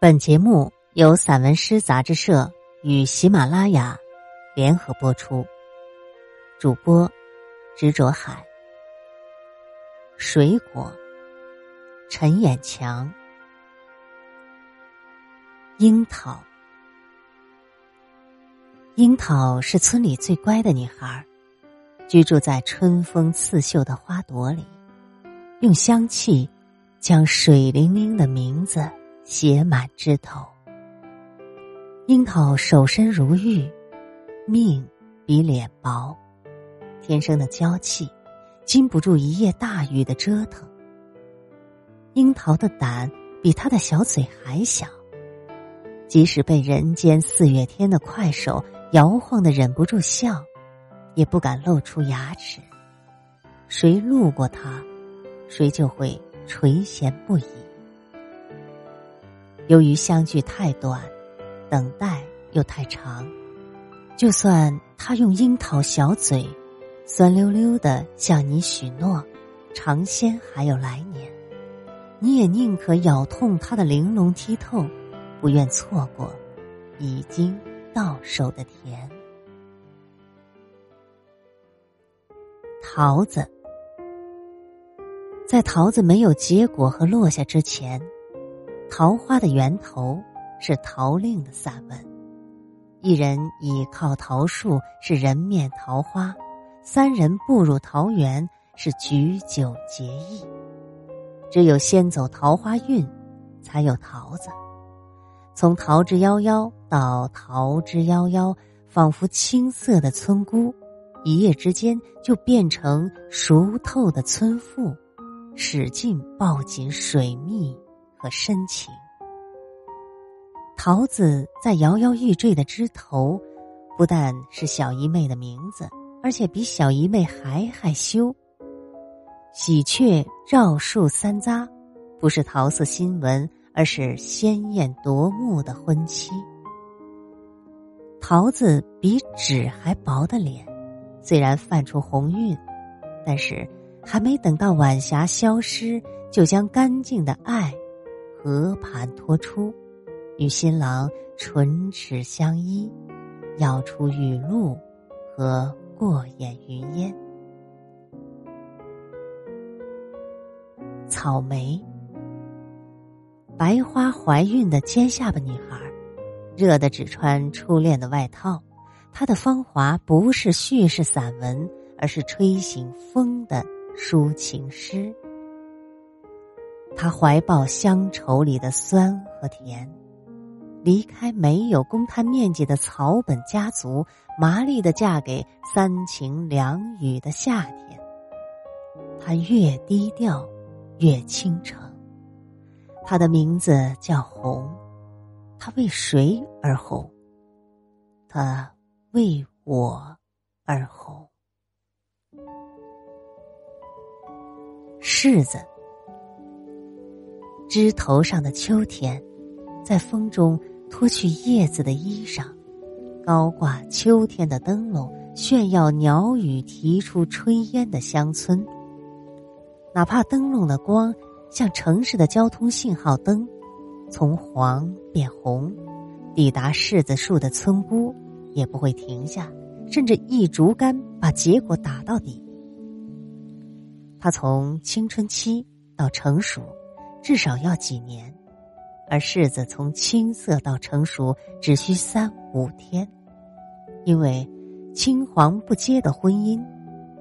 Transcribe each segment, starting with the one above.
本节目由散文诗杂志社与喜马拉雅联合播出，主播执着海。水果，陈眼强。樱桃，樱桃是村里最乖的女孩，居住在春风刺绣的花朵里，用香气将水灵灵的名字。写满枝头，樱桃手身如玉，命比脸薄，天生的娇气，经不住一夜大雨的折腾。樱桃的胆比他的小嘴还小，即使被人间四月天的快手摇晃的忍不住笑，也不敢露出牙齿。谁路过他，谁就会垂涎不已。由于相聚太短，等待又太长，就算他用樱桃小嘴，酸溜溜的向你许诺，尝鲜还有来年，你也宁可咬痛他的玲珑剔透，不愿错过已经到手的甜。桃子，在桃子没有结果和落下之前。桃花的源头是桃令的散文，一人倚靠桃树是人面桃花，三人步入桃园是举酒结义。只有先走桃花运，才有桃子。从桃之夭夭到桃之夭夭，仿佛青涩的村姑，一夜之间就变成熟透的村妇，使劲抱紧水蜜。和深情，桃子在摇摇欲坠的枝头，不但是小姨妹的名字，而且比小姨妹还害羞。喜鹊绕树三匝，不是桃色新闻，而是鲜艳夺目的婚期。桃子比纸还薄的脸，虽然泛出红晕，但是还没等到晚霞消失，就将干净的爱。和盘托出，与新郎唇齿相依，咬出雨露和过眼云烟。草莓，白花怀孕的尖下巴女孩，热的只穿初恋的外套。她的芳华不是叙事散文，而是吹醒风的抒情诗。他怀抱乡愁里的酸和甜，离开没有公摊面积的草本家族，麻利的嫁给三晴两雨的夏天。他越低调，越倾城。他的名字叫红，他为谁而红？他为我而红。柿子。枝头上的秋天，在风中脱去叶子的衣裳，高挂秋天的灯笼，炫耀鸟语提出炊烟的乡村。哪怕灯笼的光像城市的交通信号灯，从黄变红，抵达柿子树的村姑也不会停下，甚至一竹竿把结果打到底。他从青春期到成熟。至少要几年，而柿子从青涩到成熟只需三五天，因为青黄不接的婚姻，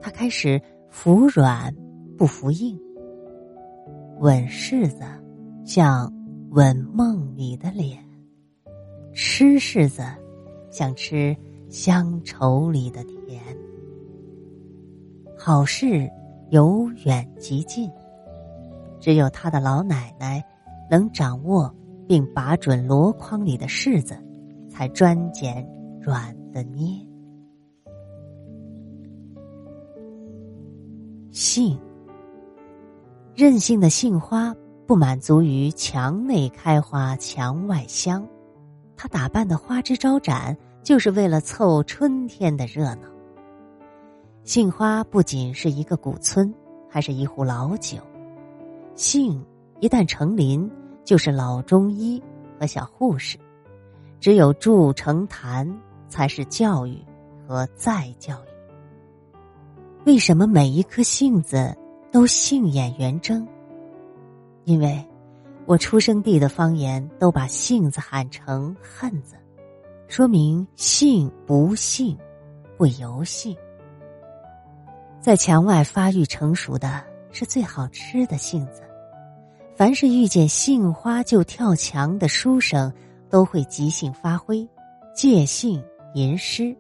他开始服软不服硬。吻柿子，像吻梦里的脸；吃柿子，像吃乡愁里的甜。好事由远及近。只有他的老奶奶能掌握并把准箩筐里的柿子，才专拣软的捏。杏，任性的杏花不满足于墙内开花墙外香，它打扮的花枝招展，就是为了凑春天的热闹。杏花不仅是一个古村，还是一壶老酒。杏一旦成林，就是老中医和小护士，只有筑成坛才是教育和再教育。为什么每一颗杏子都杏眼圆睁？因为，我出生地的方言都把杏子喊成恨子，说明杏不杏，不由杏。在墙外发育成熟的是最好吃的杏子。凡是遇见杏花就跳墙的书生，都会即兴发挥，借兴吟诗，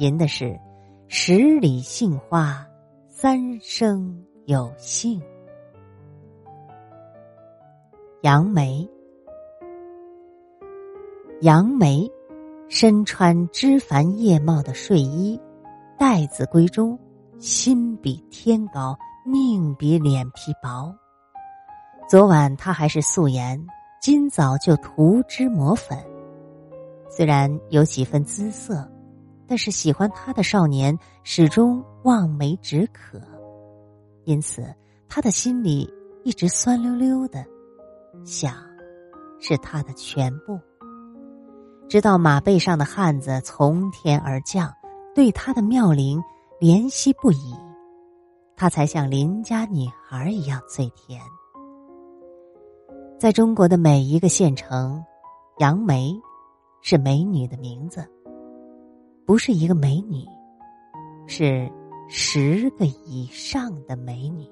吟的是。十里杏花，三生有幸。杨梅，杨梅身穿枝繁叶茂的睡衣，待字闺中，心比天高，命比脸皮薄。昨晚他还是素颜，今早就涂脂抹粉，虽然有几分姿色。但是喜欢他的少年始终望梅止渴，因此他的心里一直酸溜溜的，想是他的全部。直到马背上的汉子从天而降，对他的妙龄怜惜不已，他才像邻家女孩一样最甜。在中国的每一个县城，杨梅是美女的名字。不是一个美女，是十个以上的美女。